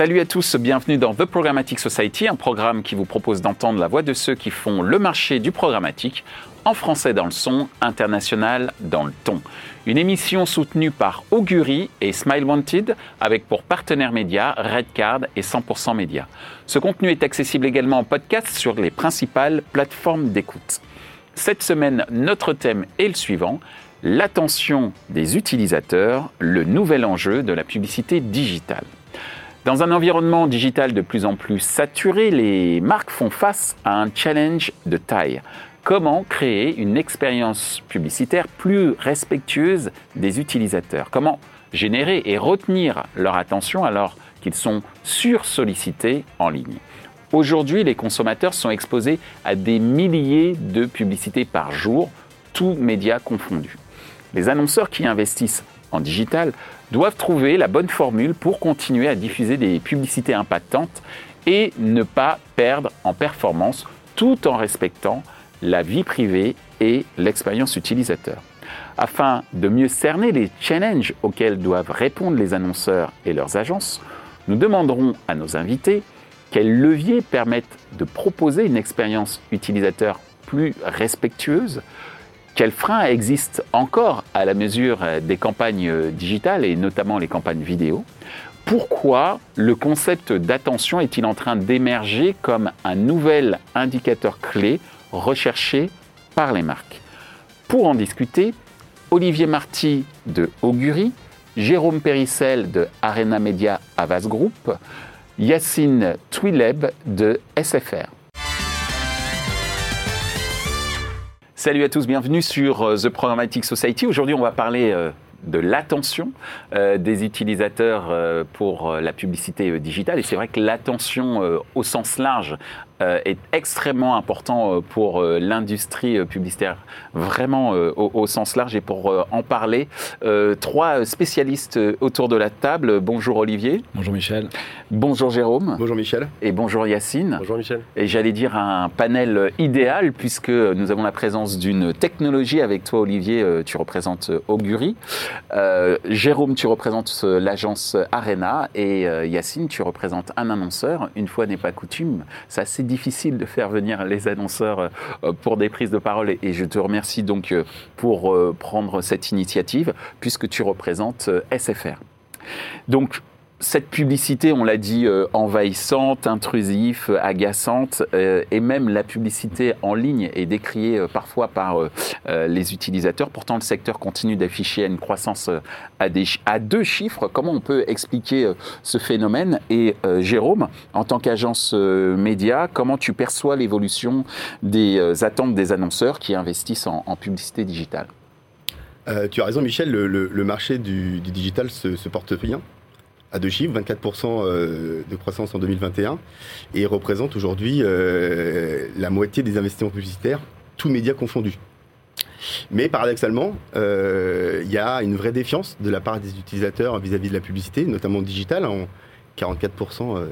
Salut à tous, bienvenue dans The Programmatic Society, un programme qui vous propose d'entendre la voix de ceux qui font le marché du programmatique, en français dans le son, international dans le ton. Une émission soutenue par Augury et Smile Wanted, avec pour partenaires médias Redcard et 100% Média. Ce contenu est accessible également en podcast sur les principales plateformes d'écoute. Cette semaine, notre thème est le suivant l'attention des utilisateurs, le nouvel enjeu de la publicité digitale. Dans un environnement digital de plus en plus saturé, les marques font face à un challenge de taille. Comment créer une expérience publicitaire plus respectueuse des utilisateurs? Comment générer et retenir leur attention alors qu'ils sont sursollicités en ligne? Aujourd'hui, les consommateurs sont exposés à des milliers de publicités par jour, tous médias confondus. Les annonceurs qui investissent en digital doivent trouver la bonne formule pour continuer à diffuser des publicités impactantes et ne pas perdre en performance tout en respectant la vie privée et l'expérience utilisateur. Afin de mieux cerner les challenges auxquels doivent répondre les annonceurs et leurs agences, nous demanderons à nos invités quels leviers permettent de proposer une expérience utilisateur plus respectueuse, quels freins existent encore à la mesure des campagnes digitales et notamment les campagnes vidéo? Pourquoi le concept d'attention est-il en train d'émerger comme un nouvel indicateur clé recherché par les marques? Pour en discuter, Olivier Marty de Augury, Jérôme Périssel de Arena Media Avas Group, Yacine Twileb de SFR. Salut à tous, bienvenue sur euh, The Programmatic Society. Aujourd'hui, on va parler euh, de l'attention euh, des utilisateurs pour la publicité digitale. Et c'est vrai que l'attention au sens large est extrêmement important euh, pour euh, l'industrie publicitaire, vraiment au, sens large. Et pour en parler, trois spécialistes autour de la table. Bonjour Olivier. Bonjour Michel. Bonjour Jérôme. Bonjour Michel. Et bonjour Yacine. Bonjour Michel. Et j'allais dire un panel idéal puisque nous avons la présence d'une technologie avec toi Olivier, tu représentes Augury. Jérôme, tu représentes l'agence Arena et Yacine, tu représentes un annonceur. Une fois n'est pas coutume, c'est assez difficile de faire venir les annonceurs euh, pour des prises de parole et je te remercie donc euh, pour euh, prendre cette initiative puisque tu représentes SFR. Donc cette publicité, on l'a dit, euh, envahissante, intrusive, agaçante, euh, et même la publicité en ligne est décriée euh, parfois par les utilisateurs. Pourtant, le secteur continue d'afficher une croissance à, deux chiffres. Comment on peut expliquer ce phénomène? Et Jérôme, en tant qu'agence média, comment tu perçois l'évolution des attentes des annonceurs qui investissent en, publicité digitale? Tu as raison, Michel, le, marché du, digital se porte bien à deux chiffres, 24% euh, de croissance en 2021, et représente aujourd'hui euh, la moitié des investissements publicitaires, tous médias confondus. Mais paradoxalement, euh, il y a une vraie défiance de la part des utilisateurs vis-à-vis de la publicité, notamment digitale. En 44%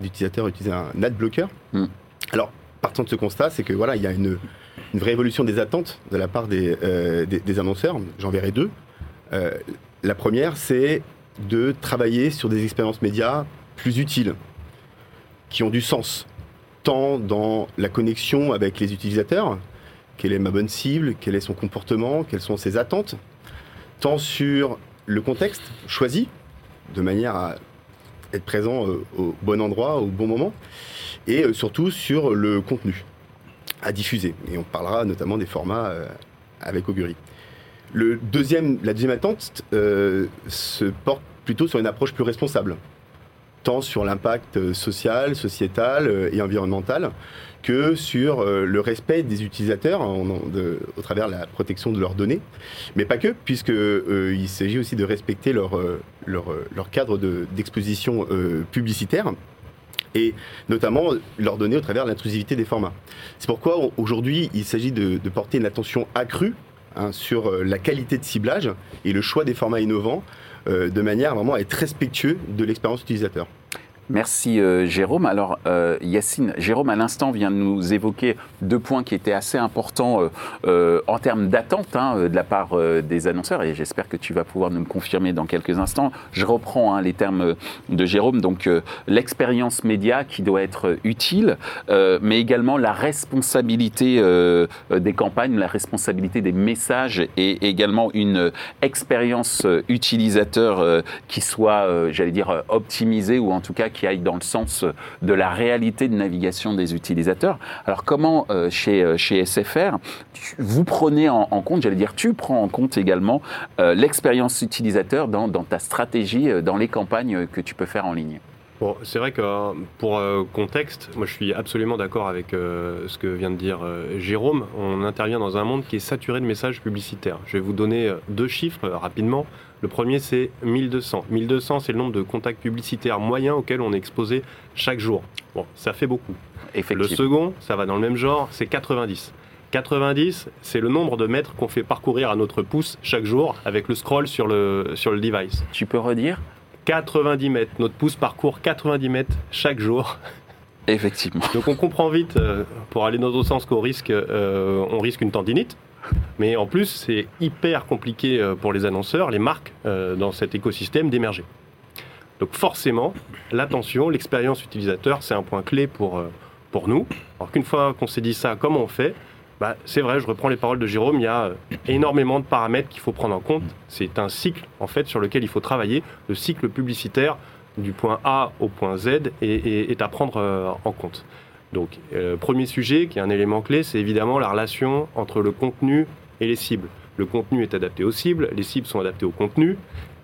d'utilisateurs utilisent un ad blocker. Hmm. Alors, partant de ce constat, c'est que voilà, il y a une, vraie évolution des attentes de la part des, des, des annonceurs. J'en verrai deux. la première, c'est de travailler sur des expériences médias plus utiles, qui ont du sens, tant dans la connexion avec les utilisateurs, quelle est ma bonne cible, quel est son comportement, quelles sont ses attentes, tant sur le contexte choisi, de manière à être présent euh, au bon endroit, au bon moment, et euh, surtout sur le contenu à diffuser. Et on parlera notamment des formats euh, avec Augury. Le deuxième, la deuxième attente euh, se porte plutôt sur une approche plus responsable, tant sur l'impact social, sociétal euh, et environnemental que sur euh, le respect des utilisateurs au travers de la protection de leurs données, mais pas que, puisqu'il s'agit aussi de respecter leur, cadre d'exposition publicitaire et notamment leur donner au travers de l'intrusivité des formats. C'est pourquoi aujourd'hui il s'agit de, porter une attention accrue Hein, sur euh, la qualité de ciblage et le choix des formats innovants euh, de manière vraiment à être respectueux de l'expérience utilisateur. Merci euh, Jérôme. Alors euh, Yacine, Jérôme à l'instant vient de nous évoquer deux points qui étaient assez importants euh, en termes d'attente hein, de la part des annonceurs et j'espère que tu vas pouvoir nous confirmer dans quelques instants. Je reprends hein, les termes de Jérôme, donc l'expérience média qui doit être utile, mais également la responsabilité des campagnes, la responsabilité des messages et également une expérience utilisateur qui soit, j'allais dire, optimisée ou en tout cas aille dans le sens de la réalité de navigation des utilisateurs. Alors comment euh, chez, euh, chez SFR, vous prenez en, compte, j'allais dire tu prends en compte également euh, l'expérience utilisateur dans, ta stratégie, dans les campagnes que tu peux faire en ligne? Bon, c'est vrai que pour contexte, moi je suis absolument d'accord avec ce que vient de dire Jérôme. On intervient dans un monde qui est saturé de messages publicitaires. Je vais vous donner deux chiffres rapidement. Le premier, c'est 1200. 1200, c'est le nombre de contacts publicitaires moyens auxquels on est exposé chaque jour. Bon, ça fait beaucoup. Le second, ça va dans le même genre, c'est 90. 90, c'est le nombre de mètres qu'on fait parcourir à notre pouce chaque jour avec le scroll sur le, sur le device. Tu peux redire 90 mètres. Notre pouce parcourt 90 mètres chaque jour. Effectivement. Donc on comprend vite, euh, pour aller dans l'autre sens, qu'on risque, euh, on risque une tendinite. Mais en plus, c'est hyper compliqué euh, pour les annonceurs, les marques, euh, dans cet écosystème d'émerger. Donc forcément, l'attention, l'expérience utilisateur, c'est un point clé pour, pour nous. Alors qu'une fois qu'on s'est dit ça, comment on fait bah, C'est vrai, je reprends les paroles de Jérôme, il y a énormément de paramètres qu'il faut prendre en compte. C'est un cycle, en fait, sur lequel il faut travailler. Le cycle publicitaire du point A au point Z est à prendre en compte. Donc, euh, premier sujet, qui est un élément clé, c'est évidemment la relation entre le contenu et les cibles. Le contenu est adapté aux cibles, les cibles sont adaptées au contenu.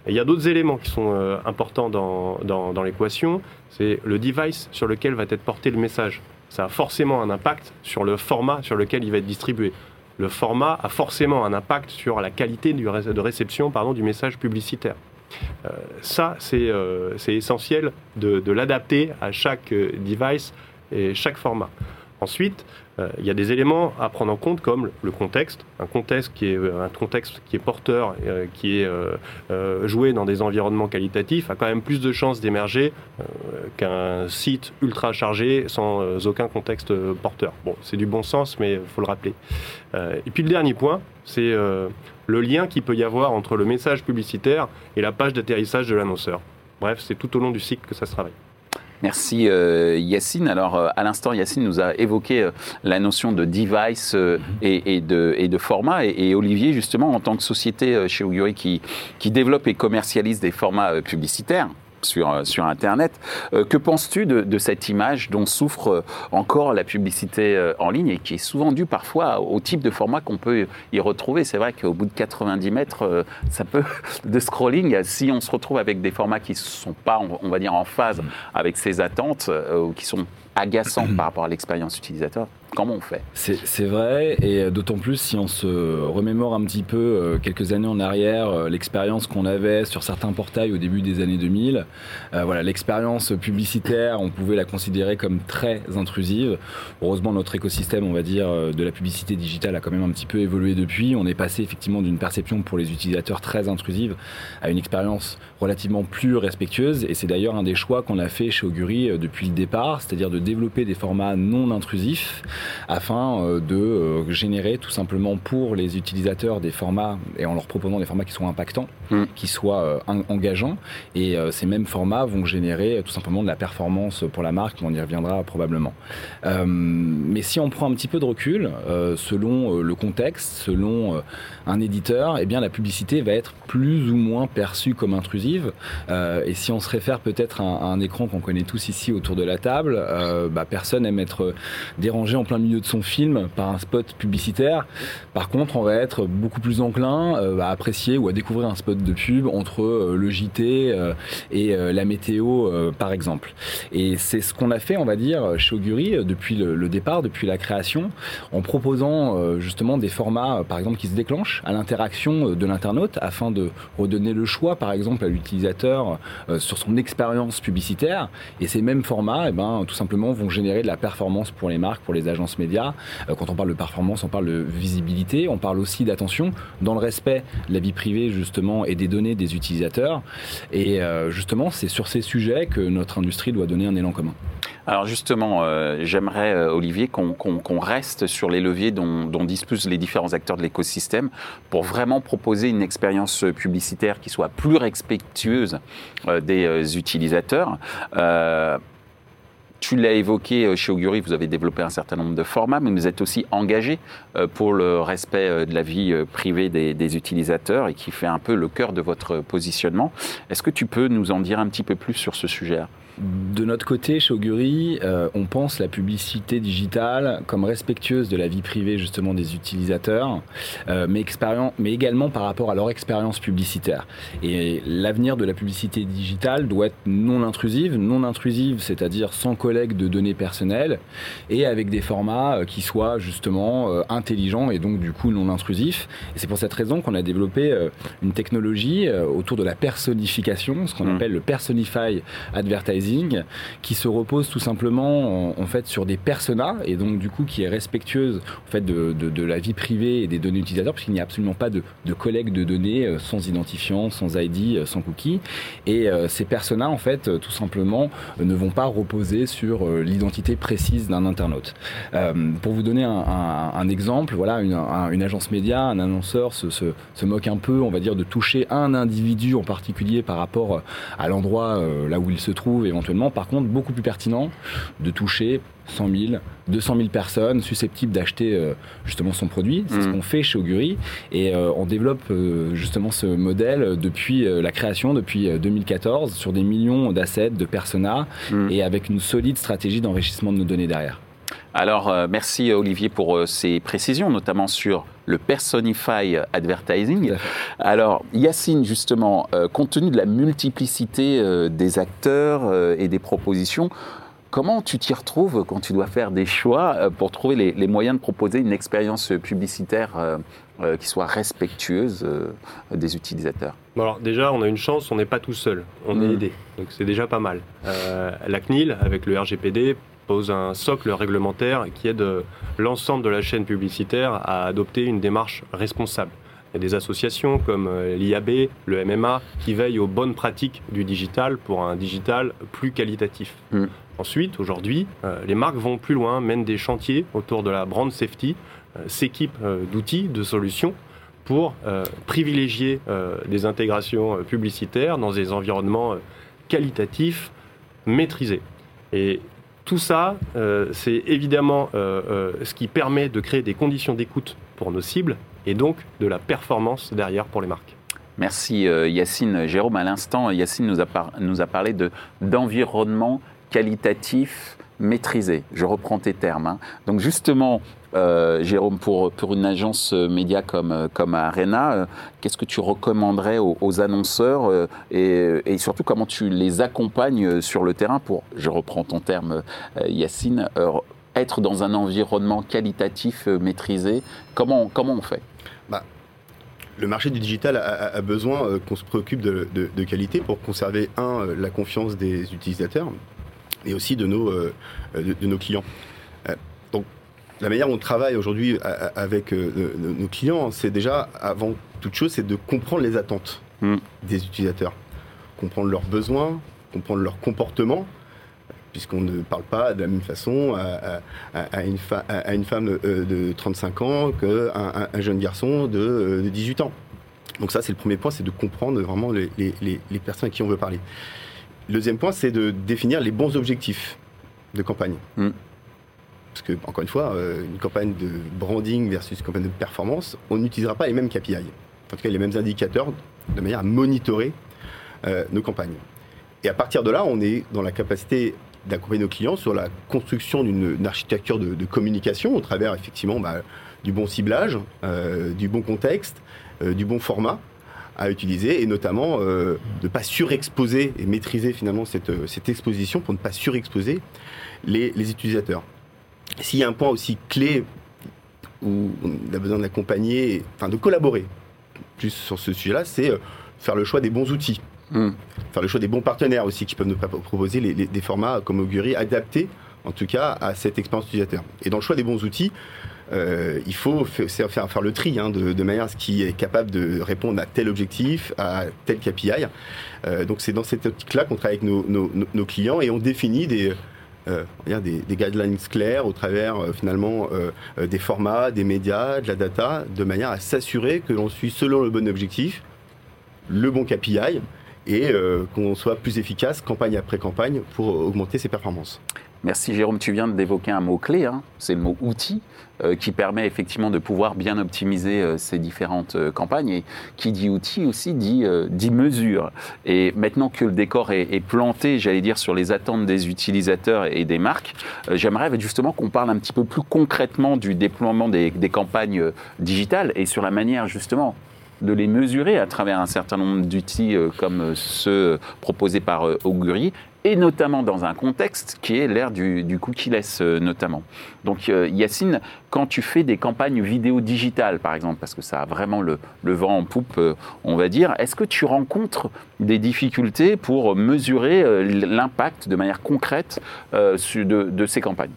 Il y a d'autres éléments qui sont euh, importants dans, dans, l'équation. C'est le device sur lequel va être porté le message. Ça a forcément un impact sur le format sur lequel il va être distribué. Le format a forcément un impact sur la qualité de réception pardon, du message publicitaire. Euh, ça, c'est essentiel de, de l'adapter à chaque device et chaque format. Ensuite, euh, il y a des éléments à prendre en compte comme le contexte, un contexte qui est, un contexte qui est porteur, euh, qui est euh, joué dans des environnements qualitatifs, a quand même plus de chances d'émerger qu'un site ultra chargé sans aucun contexte porteur. Bon, c'est du bon sens, mais il faut le rappeler. et puis le dernier point, c'est le lien qu'il peut y avoir entre le message publicitaire et la page d'atterrissage de l'annonceur. Bref, c'est tout au long du cycle que ça se travaille. Merci euh, Yacine. Alors euh, à l'instant, Yacine nous a évoqué euh, la notion de device et, de, format. Et, Olivier, justement, en tant que société chez Ouguri qui, qui développe et commercialise des formats publicitaires, sur, euh, sur Internet. Euh, que penses-tu de, cette image dont souffre euh, encore la publicité en ligne et qui est souvent due parfois au type de format qu'on peut y retrouver? C'est vrai qu'au bout de 90 mètres, ça peut, de scrolling, si on se retrouve avec des formats qui ne sont pas, on va dire, en phase avec ses attentes ou qui sont agaçants par rapport à l'expérience utilisateur, Comment on fait? C'est vrai, et d'autant plus si on se remémore un petit peu euh, quelques années en arrière, euh, l'expérience qu'on avait sur certains portails au début des années 2000. Euh, voilà, l'expérience publicitaire, on pouvait la considérer comme très intrusive. Heureusement, notre écosystème, on va dire, de la publicité digitale a quand même un petit peu évolué depuis. On est passé effectivement d'une perception pour les utilisateurs très intrusive à une expérience relativement plus respectueuse. Et c'est d'ailleurs un des choix qu'on a fait chez Augury depuis le départ, c'est-à-dire de développer des formats non intrusifs afin euh, de euh, générer tout simplement pour les utilisateurs des formats et en leur proposant des formats qui soient impactants, mm. qui soient euh, engageants. Et ces mêmes formats vont générer tout simplement de la performance pour la marque, on y reviendra probablement. mais si on prend un petit peu de recul, selon le contexte, selon un éditeur, eh bien la publicité va être plus ou moins perçue comme intrusive. et si on se réfère peut-être à, un écran qu'on connaît tous ici autour de la table, bah, personne aime être dérangé en plein milieu de son film par un spot publicitaire. Par contre, on va être beaucoup plus enclin euh, à apprécier ou à découvrir un spot de pub entre euh, le JT euh, et la météo, par exemple. Et c'est ce qu'on a fait, on va dire, chez Augury depuis le, départ, depuis la création, en proposant justement des formats, par exemple, qui se déclenchent à l'interaction de l'internaute afin de redonner le choix, par exemple, à l'utilisateur sur son expérience publicitaire. Et ces mêmes formats, eh ben, tout simplement, vont générer de la performance pour les marques, pour les agences médias. Euh, quand on parle de performance, on parle de visibilité, on parle aussi d'attention dans le respect de la vie privée justement et des données des utilisateurs. Et euh, justement, c'est sur ces sujets que notre industrie doit donner un élan commun. Alors justement, euh, j'aimerais, Olivier, qu'on reste sur les leviers dont, disposent les différents acteurs de l'écosystème pour vraiment proposer une expérience publicitaire qui soit plus respectueuse des utilisateurs. Tu l'as évoqué euh, chez Augury, vous avez développé un certain nombre de formats, mais vous êtes aussi engagé euh, pour le respect euh, de la vie privée des, utilisateurs et qui fait un peu le cœur de votre positionnement. Est-ce que tu peux nous en dire un petit peu plus sur ce sujet de notre côté, chez Augury, euh, on pense la publicité digitale comme respectueuse de la vie privée justement des utilisateurs, euh, mais, mais, également par rapport à leur expérience publicitaire. Et l'avenir de la publicité digitale doit être non intrusive, non intrusive, c'est-à-dire sans collecte de données personnelles et avec des formats euh, qui soient justement intelligents et donc du coup non intrusifs. Et c'est pour cette raison qu'on a développé une technologie autour de la personnification, ce qu'on mmh. appelle le Personify Advertising qui se repose tout simplement en, fait sur des personas et donc du coup qui est respectueuse en fait de, la vie privée et des données utilisateurs parce qu'il n'y a absolument pas de, de, collecte de données euh, sans identifiant, sans ID, euh, sans cookie et euh, ces personas en fait tout simplement ne vont pas reposer sur l'identité précise d'un internaute. pour vous donner un, exemple, voilà une, agence média, un annonceur se, se, se, moque un peu, on va dire, de toucher un individu en particulier par rapport à l'endroit là où il se trouve et éventuellement. Par contre, beaucoup plus pertinent de toucher 100 000, 200 000 personnes susceptibles d'acheter euh, justement son produit. C'est ce mm. qu'on fait chez Augury et euh, on développe euh, justement ce modèle depuis la création, depuis 2014, sur des millions d'assets, de personas mm. et avec une solide stratégie d'enrichissement de nos données derrière. Alors, euh, merci Olivier pour euh, ces précisions, notamment sur le Personify Advertising. Alors, Yacine, justement, euh, compte tenu de la multiplicité des acteurs et des propositions, comment tu t'y retrouves quand tu dois faire des choix pour trouver les, moyens de proposer une expérience publicitaire qui soit respectueuse des utilisateurs Alors déjà, on a une chance, on n'est pas tout seul, on est mm. aidé, donc c'est déjà pas mal. la CNIL, avec le RGPD, pose un socle réglementaire qui aide l'ensemble de la chaîne publicitaire à adopter une démarche responsable. Il y a des associations comme euh, l'IAB, le MMA, qui veillent aux bonnes pratiques du digital pour un digital plus qualitatif. Mm. Ensuite, aujourd'hui, euh, les marques vont plus loin, mènent des chantiers autour de la brand safety, euh, s'équipent d'outils, de solutions pour privilégier des intégrations publicitaires dans des environnements qualitatifs, maîtrisés. Et tout ça, euh, c'est évidemment euh, euh, ce qui permet de créer des conditions d'écoute pour nos cibles et donc de la performance derrière pour les marques. Merci Yacine. Jérôme, à l'instant, Yacine nous a, nous a parlé d'environnement qualitatif maîtrisé. Je reprends tes termes. Hein. Donc justement, euh, Jérôme, pour, une agence média comme, comme Arena, euh, qu'est-ce que tu recommanderais aux, annonceurs et, surtout comment tu les accompagnes sur le terrain pour, je reprends ton terme Yacine, être dans un environnement qualitatif maîtrisé. Comment, on fait? Bah, le marché du digital a, besoin qu'on se préoccupe de, qualité pour conserver, un, la confiance des utilisateurs et aussi de nos clients la manière dont on travaille aujourd'hui avec euh, nos clients, c'est déjà, avant toute chose, c'est de comprendre les attentes mm. des utilisateurs, comprendre leurs besoins, comprendre leur comportement, puisqu'on ne parle pas de la même façon à, une, femme euh, de 35 ans qu'un un jeune garçon de, 18 euh, ans. Donc ça, c'est le premier point, c'est de comprendre vraiment les, personnes à qui on veut parler. Le deuxième point, c'est de définir les bons objectifs de campagne. Mm. Parce que, encore une fois, euh, une campagne de branding versus une campagne de performance, on n'utilisera pas les mêmes KPI. En tout cas, les mêmes indicateurs de manière à monitorer euh, nos campagnes. Et à partir de là, on est dans la capacité d'accompagner nos clients sur la construction d'une architecture de, communication au travers effectivement bah, du bon ciblage, euh, du bon contexte, du bon format à utiliser et notamment de ne pas surexposer et maîtriser finalement cette, exposition pour ne pas surexposer les utilisateurs. S'il y a un point aussi clé où on a besoin d'accompagner, enfin de collaborer plus sur ce sujet-là, c'est euh, faire le choix des bons outils. Hmm. Faire le choix des bons partenaires aussi qui peuvent nous proposer des formats comme Augury adaptés en tout cas, à cette expérience utilisateur. Et dans le choix des bons outils, euh, il faut faire, faire, faire le tri hein, de, manière à ce qui est capable de répondre à tel objectif, à tel KPI. Euh, donc c'est dans cette optique-là qu'on travaille avec nos, clients et on définit des, euh, des, des, guidelines clairs au travers finalement des formats, des médias, de la data, de manière à s'assurer que l'on suit selon le bon objectif, le bon KPI et qu'on soit plus efficace campagne après campagne pour augmenter ses performances. Merci Jérôme, tu viens d'évoquer un mot-clé, hein. c'est le mot outil, euh, qui permet effectivement de pouvoir bien optimiser euh, ces différentes euh, campagnes. Et qui dit outil aussi dit, mesure. Et maintenant que le décor est, planté, j'allais dire, sur les attentes des utilisateurs et des marques, j'aimerais justement qu'on parle un petit peu plus concrètement du déploiement des campagnes digitales et sur la manière justement de les mesurer à travers un certain nombre d'outils comme ceux proposés par Augury et notamment dans un contexte qui est l'ère du, du cookie-less euh, notamment. Donc euh, Yacine, quand tu fais des campagnes vidéo digitales par exemple, parce que ça a vraiment le, vent en poupe, euh, on va dire, est-ce que tu rencontres des difficultés pour mesurer l'impact de manière concrète de ces campagnes?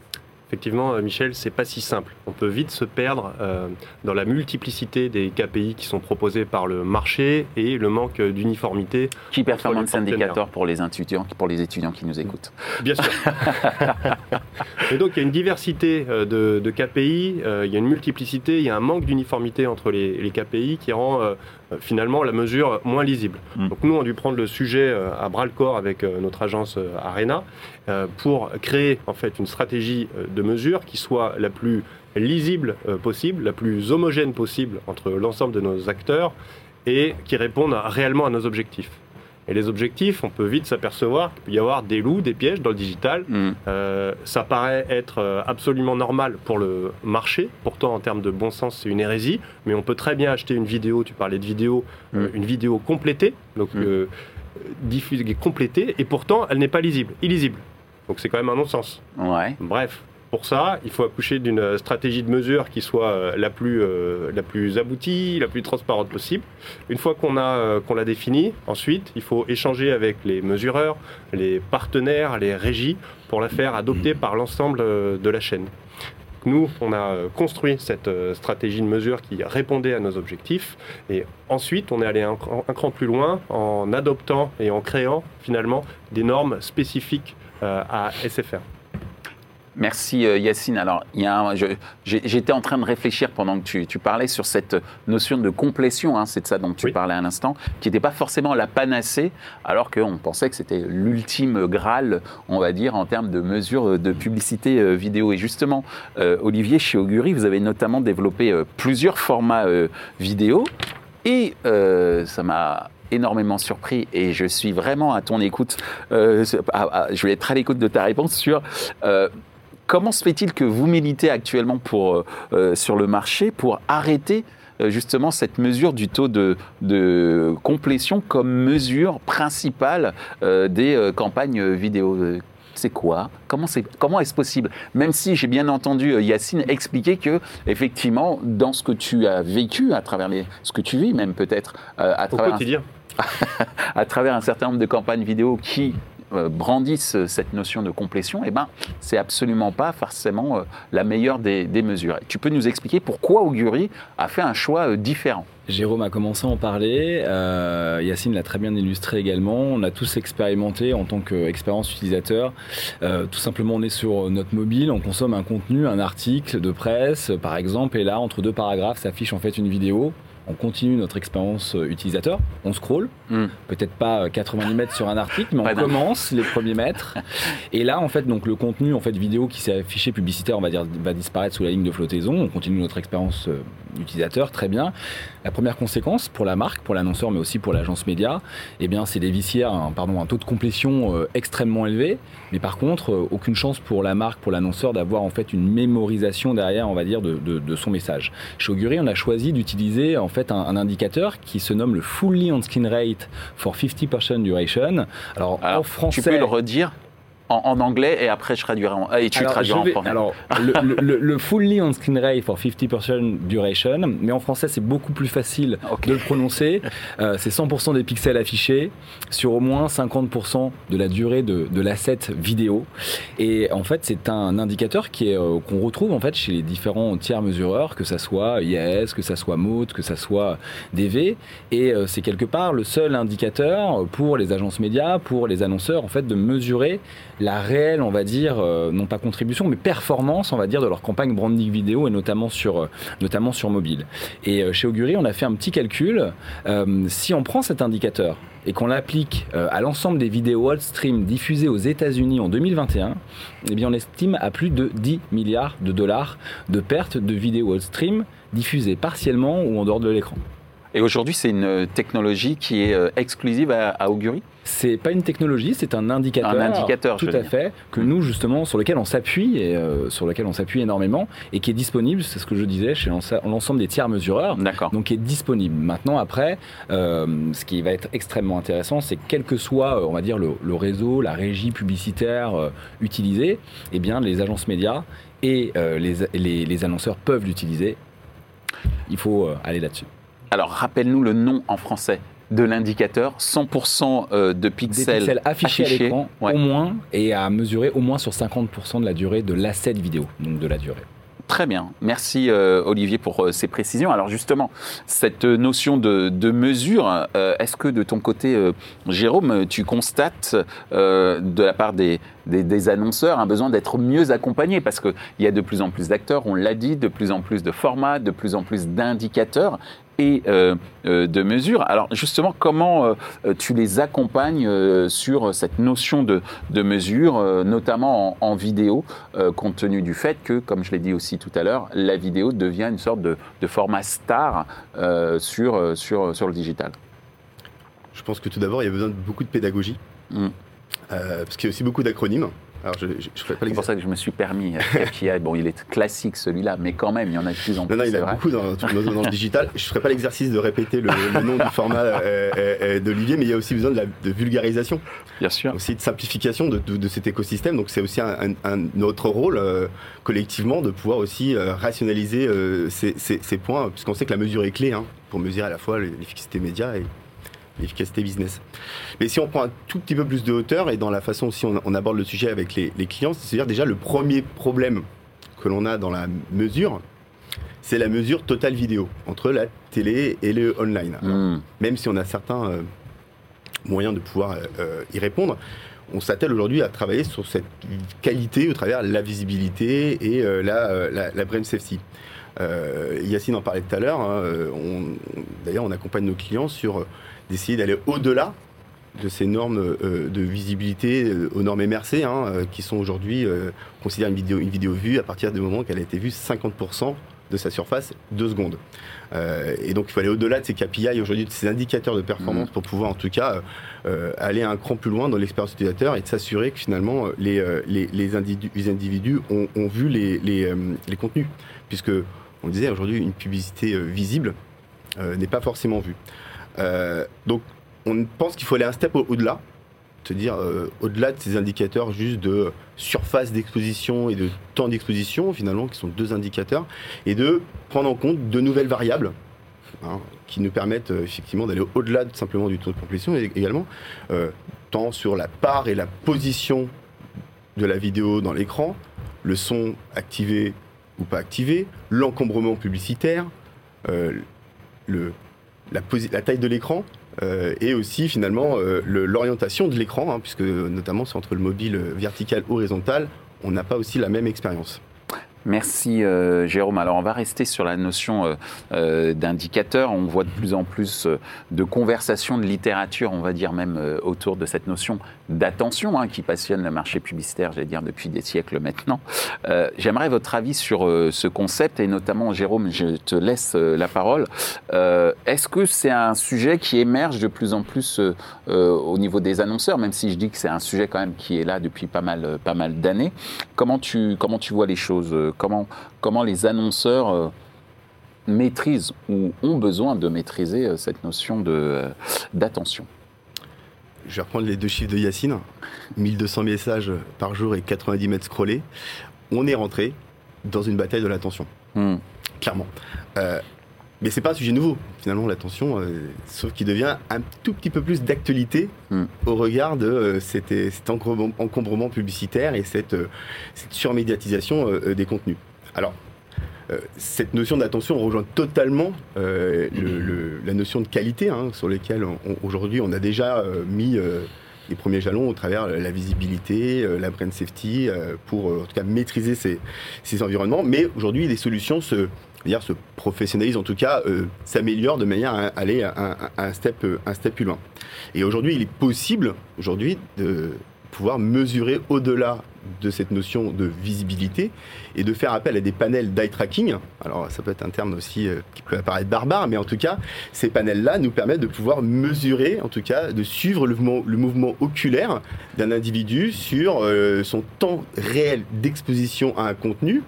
Effectivement, euh, Michel, c'est pas si simple. On peut vite se perdre euh, dans la multiplicité des KPI qui sont proposés par le marché et le manque d'uniformité. Qui performance indicateur pour les étudiants, pour les étudiants qui nous écoutent Bien sûr. et donc il y a une diversité euh, de, KPI, il y a une multiplicité, il y a un manque d'uniformité entre les, KPI qui rend finalement la mesure moins lisible. Mm. Donc nous, on a dû prendre le sujet à bras le corps avec notre agence Arena pour créer en fait une stratégie de mesure qui soit la plus lisible euh, possible, la plus homogène possible entre l'ensemble de nos acteurs et qui réponde réellement à nos objectifs. Et les objectifs, on peut vite s'apercevoir qu'il peut y avoir des loups, des pièges dans le digital. Mm. Euh, ça paraît être euh, absolument normal pour le marché. Pourtant, en termes de bon sens, c'est une hérésie. Mais on peut très bien acheter une vidéo, tu parlais de vidéo, mm. une vidéo complétée, donc mm. diffusée, complétée, et pourtant, elle n'est pas lisible, illisible. Donc c'est quand même un non-sens. Ouais. Bref, pour ça, il faut accoucher d'une stratégie de mesure qui soit euh, la plus, euh, la plus aboutie, la plus transparente possible. Une fois euh, qu'on l'a définie, ensuite, il faut échanger avec les mesureurs, les partenaires, les régies pour la faire adopter par l'ensemble de la chaîne. Nous, on a construit cette stratégie de mesure qui répondait à nos objectifs et ensuite on est allé un cran plus loin en adoptant et en créant finalement des normes spécifiques à SFR. Merci euh, Yacine. Alors, j'étais en train de réfléchir pendant que tu, parlais sur cette notion de complétion, hein, c'est de ça dont tu parlais à l'instant, qui n'était pas forcément la panacée, alors qu'on pensait que c'était l'ultime Graal, on va dire, en termes de mesures de publicité euh, vidéo. Et justement, euh, Olivier, chez Augury, vous avez notamment développé plusieurs formats vidéo, et ça m'a énormément surpris et je suis vraiment à ton écoute. je vais être à l'écoute de ta réponse sur Comment se fait-il que vous militez actuellement pour, euh, euh, sur le marché pour arrêter euh, justement cette mesure du taux de, complétion comme mesure principale des campagnes vidéo? C'est quoi? Comment c'est comment est-ce possible? Même si j'ai bien entendu Yacine expliquer que effectivement dans ce que tu as vécu à travers les, ce que tu vis même peut-être à travers à travers un certain nombre de campagnes vidéo qui brandissent cette notion de complétion, eh ben, c'est absolument pas forcément euh, la meilleure des, mesures. Tu peux nous expliquer pourquoi Augury a fait un choix euh, différent? Jérôme a commencé à en parler, Yacine l'a très bien illustré également. On a tous expérimenté en tant qu'expérience utilisateur. tout simplement, on est sur notre mobile, on consomme un contenu, un article de presse, par exemple, et là, entre deux paragraphes, s'affiche en fait une vidéo on continue notre expérience euh, utilisateur, on scroll, hmm. peut-être pas 90 euh, mètres sur un article, mais on commence les premiers mètres. Et là, en fait, donc le contenu en fait vidéo qui s'est affiché publicitaire, on va dire, va disparaître sous la ligne de flottaison. On continue notre expérience euh, utilisateur, très bien. La première conséquence pour la marque, pour l'annonceur, mais aussi pour l'agence média, eh bien, c'est des vissières, pardon, un taux de complétion extrêmement élevé. Mais par contre, aucune chance pour la marque, pour l'annonceur, d'avoir en fait une mémorisation derrière, on va dire, de, de son message. Chez Augury, on a choisi d'utiliser en fait un, indicateur qui se nomme le Fully On Skin Rate for 50% Duration. Alors, en français. Tu peux le redire? En, en anglais et après je traduirai en, et tu Alors, traduiras vais- en français. alors, le, le- le fully on screen rate for 50% duration, mais en français c'est beaucoup plus facile de le prononcer. Euh, c'est 100% des pixels affichés sur au moins 50% de la durée de, de l'asset vidéo. Et en fait, c'est un indicateur qui est euh, qu'on retrouve en fait chez les différents tiers mesureurs, que ça soit IAS, que ça soit Mote, que ça soit DV. Et euh, c'est quelque part le seul indicateur pour les agences médias, pour les annonceurs, en fait, de mesurer la réelle, on va dire, euh, non pas contribution, mais performance, on va dire, de leur campagne branding vidéo et notamment sur, euh, notamment sur mobile. Et euh, chez Augury, on a fait un petit calcul. Si on prend cet indicateur et qu'on l'applique à l'ensemble des vidéos old stream diffusées aux États-Unis en 2021, eh bien, on estime à plus de 10 milliards de dollars de pertes de vidéos old stream diffusées partiellement ou en dehors de l'écran. Et aujourd'hui, c'est une euh, technologie qui est euh, exclusive à, à Augury C'est pas une technologie, c'est un indicateur. Un indicateur, tout à dire. fait, que nous justement sur lequel on s'appuie et euh, sur lequel on s'appuie énormément et qui est disponible, c'est ce que je disais, chez l'ense- l'ensemble des tiers mesureurs. D'accord. Donc qui est disponible. Maintenant après, euh, ce qui va être extrêmement intéressant, c'est quel que soit, on va dire le, le réseau, la régie publicitaire euh, utilisée, eh bien les agences médias et les, les- les annonceurs peuvent l'utiliser. Il faut aller là-dessus. Alors, rappelle-nous le nom en français de l'indicateur 100% euh, de Des pixels, affichés, à l'écran Ouais. au moins et à mesurer au moins sur 50% de la durée de l'asset vidéo, donc de la durée. Très bien. Merci euh, Olivier pour euh, ces précisions. Alors justement, cette notion de, de mesure, euh, est-ce que de ton côté, Jérôme, tu constates de la part des, des- des annonceurs un besoin d'être mieux accompagnés? Parce qu'il y a de plus en plus d'acteurs, on l'a dit, de plus en plus de formats, de plus en plus d'indicateurs et euh, euh, de mesures. Alors justement, comment euh, tu les accompagnes sur cette notion de, de mesure, notamment en, en vidéo, compte tenu du fait que, comme je l'ai dit aussi tout à l'heure, la vidéo devient une sorte de, de format star sur, sur, sur le digital. Je pense que tout d'abord, il y a besoin de beaucoup de pédagogie. Mm. Parce qu'il y a aussi beaucoup d'acronymes. Alors, je ne ferai pas C'est pour ça que je me suis permis. euh, KPI. Bon, il est classique celui-là, mais quand même, il y en a de plus en plus. Non, non, il y en a vrai. beaucoup dans, dans- dans le digital. Je ne ferai pas l'exercice de répéter le, le nom du format euh, euh, euh, d'Olivier, mais il y a aussi besoin de, la, de vulgarisation, Bien sûr. aussi de simplification de, de- de cet écosystème. Donc c'est aussi un, un- un- notre rôle euh, collectivement de pouvoir aussi rationaliser ces, ces- ces points, puisqu'on sait que la mesure est clé hein, pour mesurer à la fois l'efficacité média et l'efficacité business. Mais si on prend un tout petit peu plus de hauteur et dans la façon aussi on, on aborde le sujet avec les, les clients, c'est-à-dire déjà le premier problème que l'on a dans la mesure, c'est la mesure totale vidéo entre la télé et le online. Alors, Mm. même si on a certains euh, moyens de pouvoir euh, euh, y répondre, on s'attelle aujourd'hui à travailler sur cette qualité au travers de la visibilité et euh, la, la, la brand safety. Euh, Yacine en parlait tout à l'heure. hein, euh, D'ailleurs, on accompagne nos clients sur euh, d'essayer d'aller au-delà de ces normes euh, de visibilité euh, aux normes MRC, hein, euh, qui sont aujourd'hui considèrent une vidéo, une vidéo vue à partir du moment qu'elle a été vue 50% de sa surface, 2 secondes. Et donc il faut aller au-delà de ces KPI aujourd'hui, de ces indicateurs de performance pour pouvoir en tout cas aller un cran plus loin dans l'expérience utilisateur et de s'assurer que finalement les, les, les individus, les individus ont, ont vu les, les, les contenus. Puisque on disait aujourd'hui une publicité euh, visible euh, n'est pas forcément vue. Euh, donc on pense qu'il faut aller un step au- au-delà, se dire euh, au-delà de ces indicateurs juste de surface d'exposition et de temps d'exposition finalement qui sont deux indicateurs et de prendre en compte de nouvelles variables hein, qui nous permettent effectivement d'aller au-delà de simplement du taux de complétion et également tant sur la part et la position de la vidéo dans l'écran, le son activé ou pas activé, l'encombrement publicitaire, euh, le, la, taille de l'écran euh, et aussi finalement euh, l'orientation de l'écran, hein, puisque notamment c'est entre le mobile vertical horizontal, on n'a pas aussi la même expérience. Merci Jérôme. Alors on va rester sur la notion d'indicateur. On voit de plus en plus de conversations, de littérature, on va dire même autour de cette notion d'attention hein, qui passionne le marché publicitaire, j'allais dire depuis des siècles maintenant. Euh, J'aimerais votre avis sur euh, ce concept et notamment Jérôme, je te laisse euh, la parole. Euh, Est-ce que c'est un sujet qui émerge de plus en plus au niveau des annonceurs, même si je dis que c'est un sujet quand même qui est là depuis pas mal, pas mal d'années? Comment tu, comment tu vois les choses comment, comment les annonceurs maîtrisent ou ont besoin de maîtriser cette notion d'attention? Je vais reprendre les deux chiffres de Yacine 1200 messages par jour et 90 mètres scrollés. On est rentré dans une bataille de l'attention. Hmm. Clairement. Euh, mais c'est pas un sujet nouveau, finalement, l'attention, euh, sauf qu'il devient un tout petit peu plus d'actualité Hmm. au regard de euh, cet, cet encombrement, publicitaire et cette, euh, cette surmédiatisation des contenus. Alors, cette notion d'attention rejoint totalement euh, la notion de qualité, hein, sur on- aujourd'hui on a déjà euh, mis euh, les premiers jalons au travers la visibilité, euh, la brand safety, euh, pour euh, en tout cas maîtriser ces, environnements. Mais aujourd'hui, les solutions se, dire, se professionnalisent, en tout cas euh, s'améliorent de manière à aller un- step, euh, un step plus loin. Et aujourd'hui, il est possible aujourd'hui de pouvoir mesurer au-delà de cette notion de visibilité et de faire appel à des panels d'eye tracking. Alors ça peut être un terme aussi euh, qui peut apparaître barbare, mais en tout cas, ces panels-là nous permettent de pouvoir mesurer, en tout cas, de suivre le mouvement, oculaire d'un individu sur euh, son temps réel d'exposition à un contenu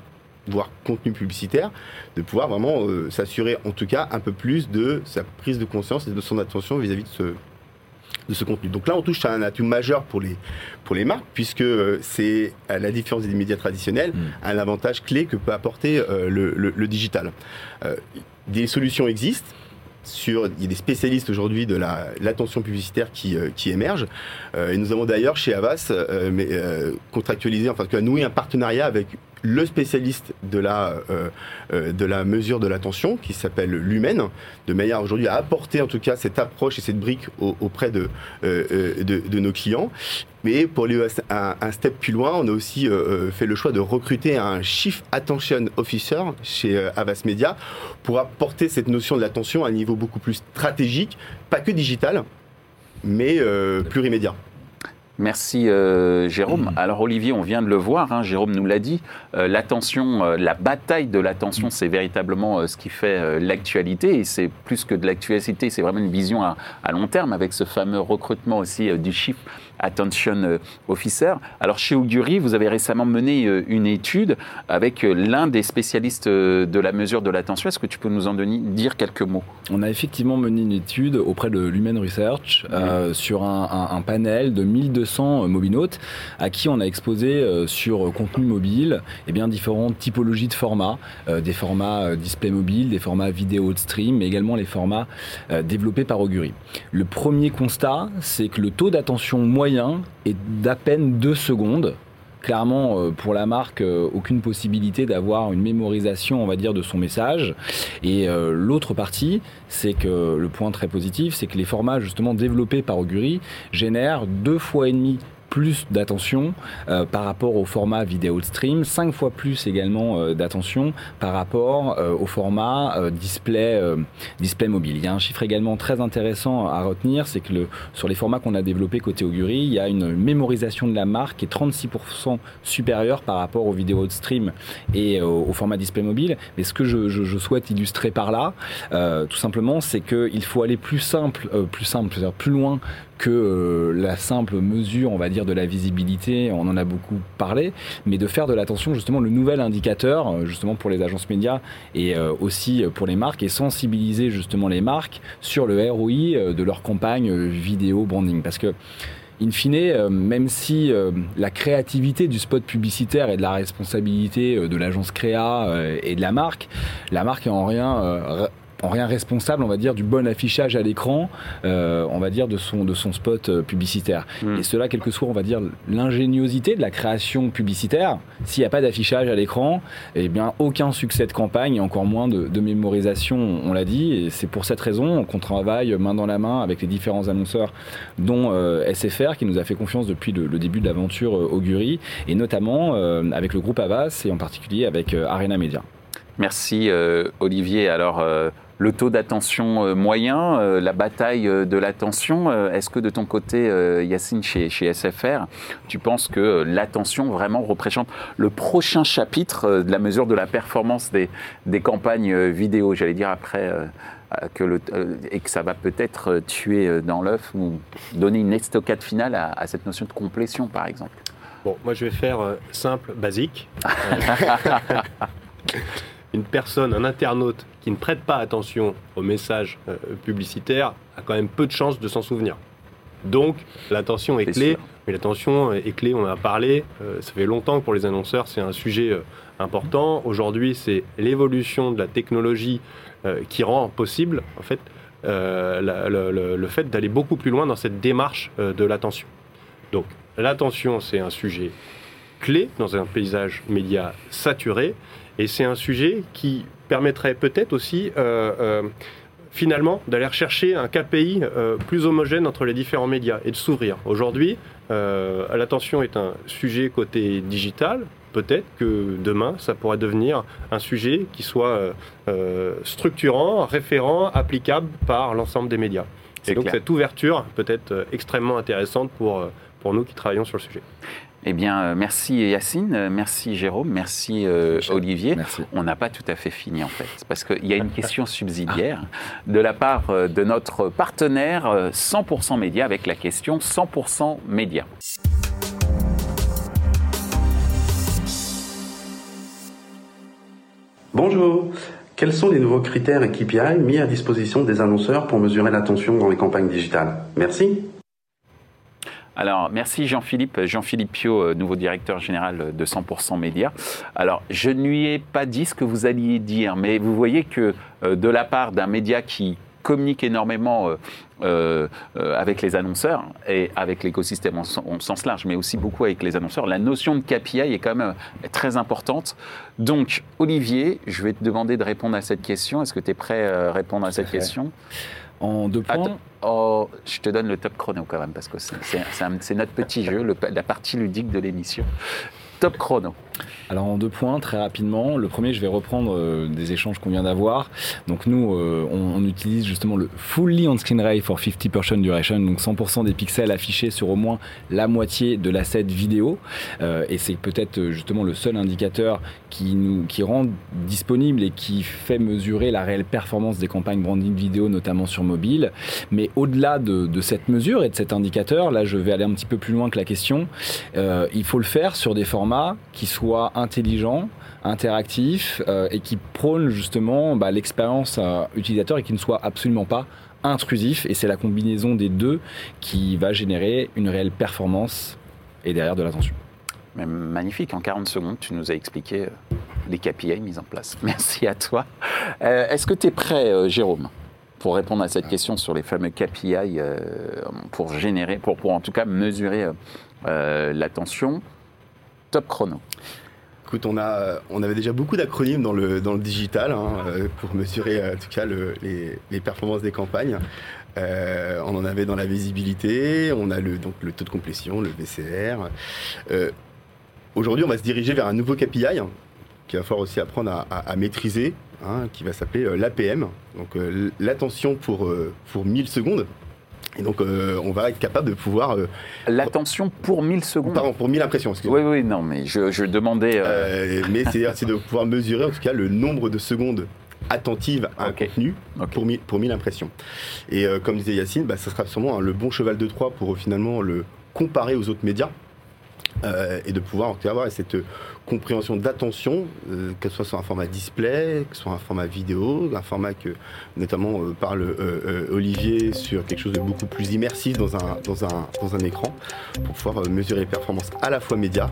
voire contenu publicitaire, de pouvoir vraiment euh, s'assurer en tout cas un peu plus de sa prise de conscience et de son attention vis-à-vis de ce, de ce contenu. Donc là, on touche à un atout majeur pour les, pour les marques, puisque euh, c'est, à la différence des médias traditionnels, un avantage clé que peut apporter euh, le, le- le digital. Euh, des solutions existent. Sur, il y a des spécialistes aujourd'hui de la- l'attention publicitaire qui, euh, qui émergent. Euh, et nous avons d'ailleurs chez Avas euh, mais, contractualisé, enfin noué un partenariat avec le spécialiste de la, euh, euh, de la mesure de l'attention qui s'appelle Lumen, de manière aujourd'hui à apporter en tout cas cette approche et cette brique au- auprès de, euh, de, nos clients. Mais pour aller un, un step plus loin, on a aussi fait le choix de recruter un Chief Attention Officer chez Avas Media pour apporter cette notion de l'attention à un niveau beaucoup plus stratégique, pas que digital, mais plurimédia. Merci euh, Jérôme. Alors Olivier, on vient de le voir, hein, Jérôme nous l'a dit, euh, l'attention, euh, la bataille de l'attention, c'est véritablement ce qui fait l'actualité et c'est plus que de l'actualité, c'est vraiment une vision à, à long terme avec ce fameux recrutement aussi du Chief Attention Officer. Alors chez Auguri, vous avez récemment mené une étude avec l'un des spécialistes de la mesure de l'attention. Est-ce que tu peux nous en donner, dire quelques mots? On a effectivement mené une étude auprès de Lumen Research sur un, un- un panel de 1200 mobinautes à qui on a exposé euh, sur contenu mobile eh bien, différentes typologies de formats, euh, des formats euh, display mobile, des formats vidéo de stream, mais également les formats euh, développés par Augury. Le premier constat, c'est que le taux d'attention moyen est d'à peine 2 secondes clairement euh, pour la marque euh, aucune possibilité d'avoir une mémorisation on va dire de son message. Et euh, l'autre partie c'est que le point très positif c'est que les formats justement développés par Augury génèrent deux fois et demi plus d'attention euh, par rapport au format vidéo de stream, cinq fois plus également euh, d'attention par rapport euh, au format euh, display, euh, display mobile. Il y a un chiffre également très intéressant à retenir, c'est que le, sur les formats qu'on a développés côté Augury, il y a une mémorisation de la marque qui est 36% supérieure par rapport aux vidéos de stream et au, au format display mobile. Mais ce que je, je- je souhaite illustrer par là, euh, tout simplement, c'est qu'il faut aller plus simple, euh, plus simple, plus loin que euh, la simple mesure, on va dire, de la visibilité, on en a beaucoup parlé, mais de faire de l'attention justement le nouvel indicateur, euh, justement pour les agences médias et euh, aussi pour les marques, et sensibiliser justement les marques sur le ROI de leur campagne vidéo branding. Parce que In fine, euh, même si euh, la créativité du spot publicitaire est de la responsabilité euh, de l'agence créa et de la marque, la marque est en rien, en rien responsable, on va dire, du bon affichage à l'écran, euh, on va dire, de son, de son spot euh, publicitaire. Mm. Et cela, quelle que soit, on va dire, l'ingéniosité de la création publicitaire, s'il n'y a pas d'affichage à l'écran, eh bien, aucun succès de campagne et encore moins de, de mémorisation, on l'a dit. Et c'est pour cette raison qu'on travaille main dans la main avec les différents annonceurs, dont euh, SFR, qui nous a fait confiance depuis le, le début de l'aventure euh, Augury, et notamment euh, avec le groupe Avas et en particulier avec euh, Arena Media. Merci euh, Olivier. Alors, euh, le taux d'attention euh, moyen, euh, la bataille euh, de l'attention, est-ce que de ton côté, Yacine, chez, chez SFR, tu penses que l'attention vraiment représente le prochain chapitre de la mesure de la performance des, des campagnes vidéo? J'allais dire après. que le, et que ça va peut-être tuer dans l'œuf ou donner une estocade finale à, à cette notion de complétion, par exemple. Bon, moi je vais faire simple, basique. Euh, une personne, un internaute qui ne prête pas attention aux messages euh, publicitaires a quand même peu de chances de s'en souvenir. Donc l'attention est, clé, sûr. mais l'attention est clé, on en a parlé, euh, ça fait longtemps que pour les annonceurs c'est un sujet euh, important. Aujourd'hui c'est l'évolution de la technologie euh, qui rend possible en fait euh, la- le, le- le fait d'aller beaucoup plus loin dans cette démarche euh, de l'attention. Donc l'attention c'est un sujet clé dans un paysage média saturé et c'est un sujet qui permettrait peut-être aussi euh, euh, finalement d'aller rechercher un KPI euh, plus homogène entre les différents médias et de s'ouvrir. Aujourd'hui, euh, l'attention est un sujet côté digital. Peut-être que demain, ça pourrait devenir un sujet qui soit euh, structurant, référent, applicable par l'ensemble des médias. C'est Et donc clair. cette ouverture peut être extrêmement intéressante pour, pour nous qui travaillons sur le sujet. Eh bien, euh, merci Yacine, euh, merci Jérôme, merci euh. Olivier. Merci. On n'a pas tout à fait fini en fait, parce qu'il y a une question subsidiaire de la part de notre partenaire euh, 100% Média avec la question 100% Média. Bonjour. Quels sont les nouveaux critères et KPI mis à disposition des annonceurs pour mesurer l'attention dans les campagnes digitales? Merci. Alors, merci Jean-Philippe, Jean-Philippe Pio, euh, nouveau directeur général de 100% Média. Alors, je ne lui ai pas dit ce que vous alliez dire, mais vous voyez que euh, de la part d'un média qui communique énormément euh, euh, euh, avec les annonceurs et avec l'écosystème en, en sens large, mais aussi beaucoup avec les annonceurs, la notion de KPI est quand même euh, très importante. Donc, Olivier, je vais te demander de répondre à cette question. Est-ce que tu es prêt à répondre à cette question? En deux points, Attends. Oh, je te donne le top chrono quand même, parce que c'est- notre petit jeu, la partie ludique de l'émission. Top chrono. Alors en deux points, très rapidement. Le premier, je vais reprendre euh, des échanges qu'on vient d'avoir. Donc nous, euh, on, utilise justement le Fully On-Screen Ray for 50% Duration, donc 100% des pixels affichés sur au moins la moitié de l'asset vidéo. Euh, et c'est peut-être justement le seul indicateur qui nous qui rend disponible et qui fait mesurer la réelle performance des campagnes branding vidéo, notamment sur mobile. Mais au-delà de, de cette mesure et de cet indicateur, là je vais aller un petit peu plus loin que la question, il faut le faire sur des formats qui soient intelligents, interactifs euh, et qui prônent justement bah, l'expérience euh, utilisateur et qui ne soient absolument pas intrusifs. Et c'est la combinaison des deux qui va générer une réelle performance et derrière de l'attention. Mais Magnifique, en 40 secondes, tu nous as expliqué euh, les KPI mis en place. Merci à toi. Euh, Est-ce que tu es prêt, euh, Jérôme, pour répondre à cette question sur les fameux KPI, euh, pour générer, pour, pour en tout cas mesurer euh, euh, l'attention? Top chrono. Écoute, on, a, on avait déjà beaucoup d'acronymes dans le, dans le digital hein, euh, pour mesurer euh, en tout cas le- les, performances des campagnes. Euh, on en avait dans la visibilité, on a le, donc le taux de complétion, le VCR. Euh, Aujourd'hui, on va se diriger vers un nouveau KPI hein, qu'il va falloir aussi apprendre à, maîtriser, hein, qui va s'appeler euh, l'APM, donc euh, l'attention pour, euh, pour 1000 secondes. Et donc, euh, on va être capable de pouvoir. euh, L'attention pour 1000 secondes. pardon, pour 1000 impressions, excusez-moi. Oui, oui, non, mais je, je demandais. euh, mais c'est c'est de pouvoir mesurer en tout cas le nombre de secondes attentives à un contenu pour, mi- pour 1000 impressions. Et comme disait Yacine, bah, ça sera sûrement hein, le bon cheval de Troie pour finalement le comparer aux autres médias et de pouvoir en tout cas, avoir cette compréhension d'attention, euh, que ce soit sur un format display, que ce soit un format vidéo, un format que notamment euh, parle euh, euh, Olivier sur quelque chose de beaucoup plus immersif dans un, dans un, dans un écran, pour pouvoir mesurer les performances à la fois médias,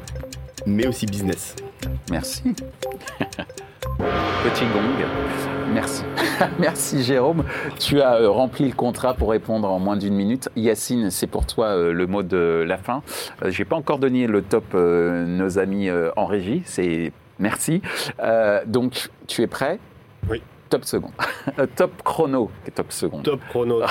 mais aussi business. Merci. Petit gong. Merci. Merci Jérôme. Tu as euh, rempli le contrat pour répondre en moins d'une minute. Yacine, c'est pour toi euh, le mot de la fin. Euh, J'ai pas encore donné le top nos amis en régie. C'est merci. Euh, donc tu es prêt? Oui. Top seconde. Euh, top chrono. Top seconde. Top chrono.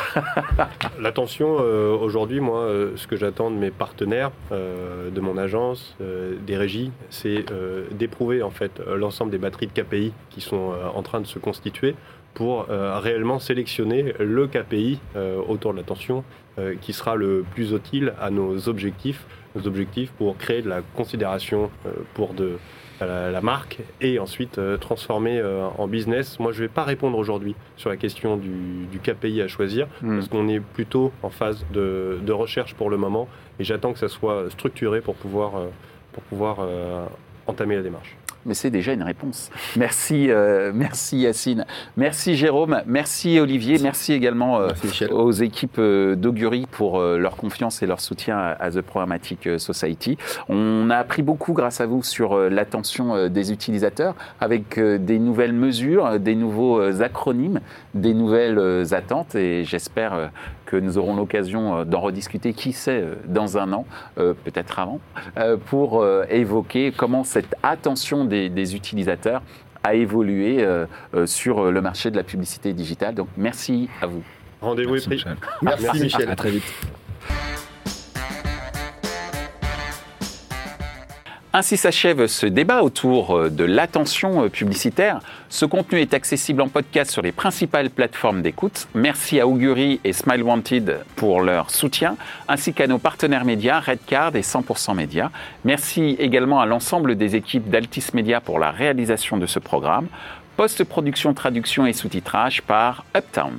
L'attention, euh, aujourd'hui, moi, euh, ce que j'attends de mes partenaires, euh, de mon agence, des régies, c'est d'éprouver en fait l'ensemble des batteries de KPI qui sont en train de se constituer pour euh, réellement sélectionner le KPI euh, autour de l'attention euh, qui sera le plus utile à nos objectifs, nos objectifs pour créer de la considération pour de la, marque et ensuite euh, transformer euh, en business. Moi, je ne vais pas répondre aujourd'hui sur la question du, du KPI à choisir Hmm. parce qu'on est plutôt en phase de, de recherche pour le moment et j'attends que ça soit structuré pour pouvoir, euh, pour pouvoir entamer la démarche. Mais c'est déjà une réponse. Merci, euh, merci Yacine. Merci Jérôme. Merci Olivier. Merci également euh, Merci, aux équipes euh, d'Augury pour leur confiance et leur soutien à, The Programmatic Society. On a appris beaucoup grâce à vous sur l'attention des utilisateurs avec des nouvelles mesures, des nouveaux acronymes, des nouvelles attentes et j'espère que nous aurons l'occasion d'en rediscuter, qui sait, dans un an, peut-être avant, pour évoquer comment cette attention des, des utilisateurs a évolué euh, euh, sur le marché de la publicité digitale. Donc merci à vous. Rendez-vous est Merci, pris. Michel. Merci, Michel. À très vite. Ainsi s'achève ce débat autour euh, de l'attention euh, publicitaire. Ce contenu est accessible en podcast sur les principales plateformes d'écoute. Merci à Augury et Smile Wanted pour leur soutien, ainsi qu'à nos partenaires médias Redcard et 100% Média. Merci également à l'ensemble des équipes d'Altis Media pour la réalisation de ce programme. Post-production, traduction et sous-titrage par Uptown.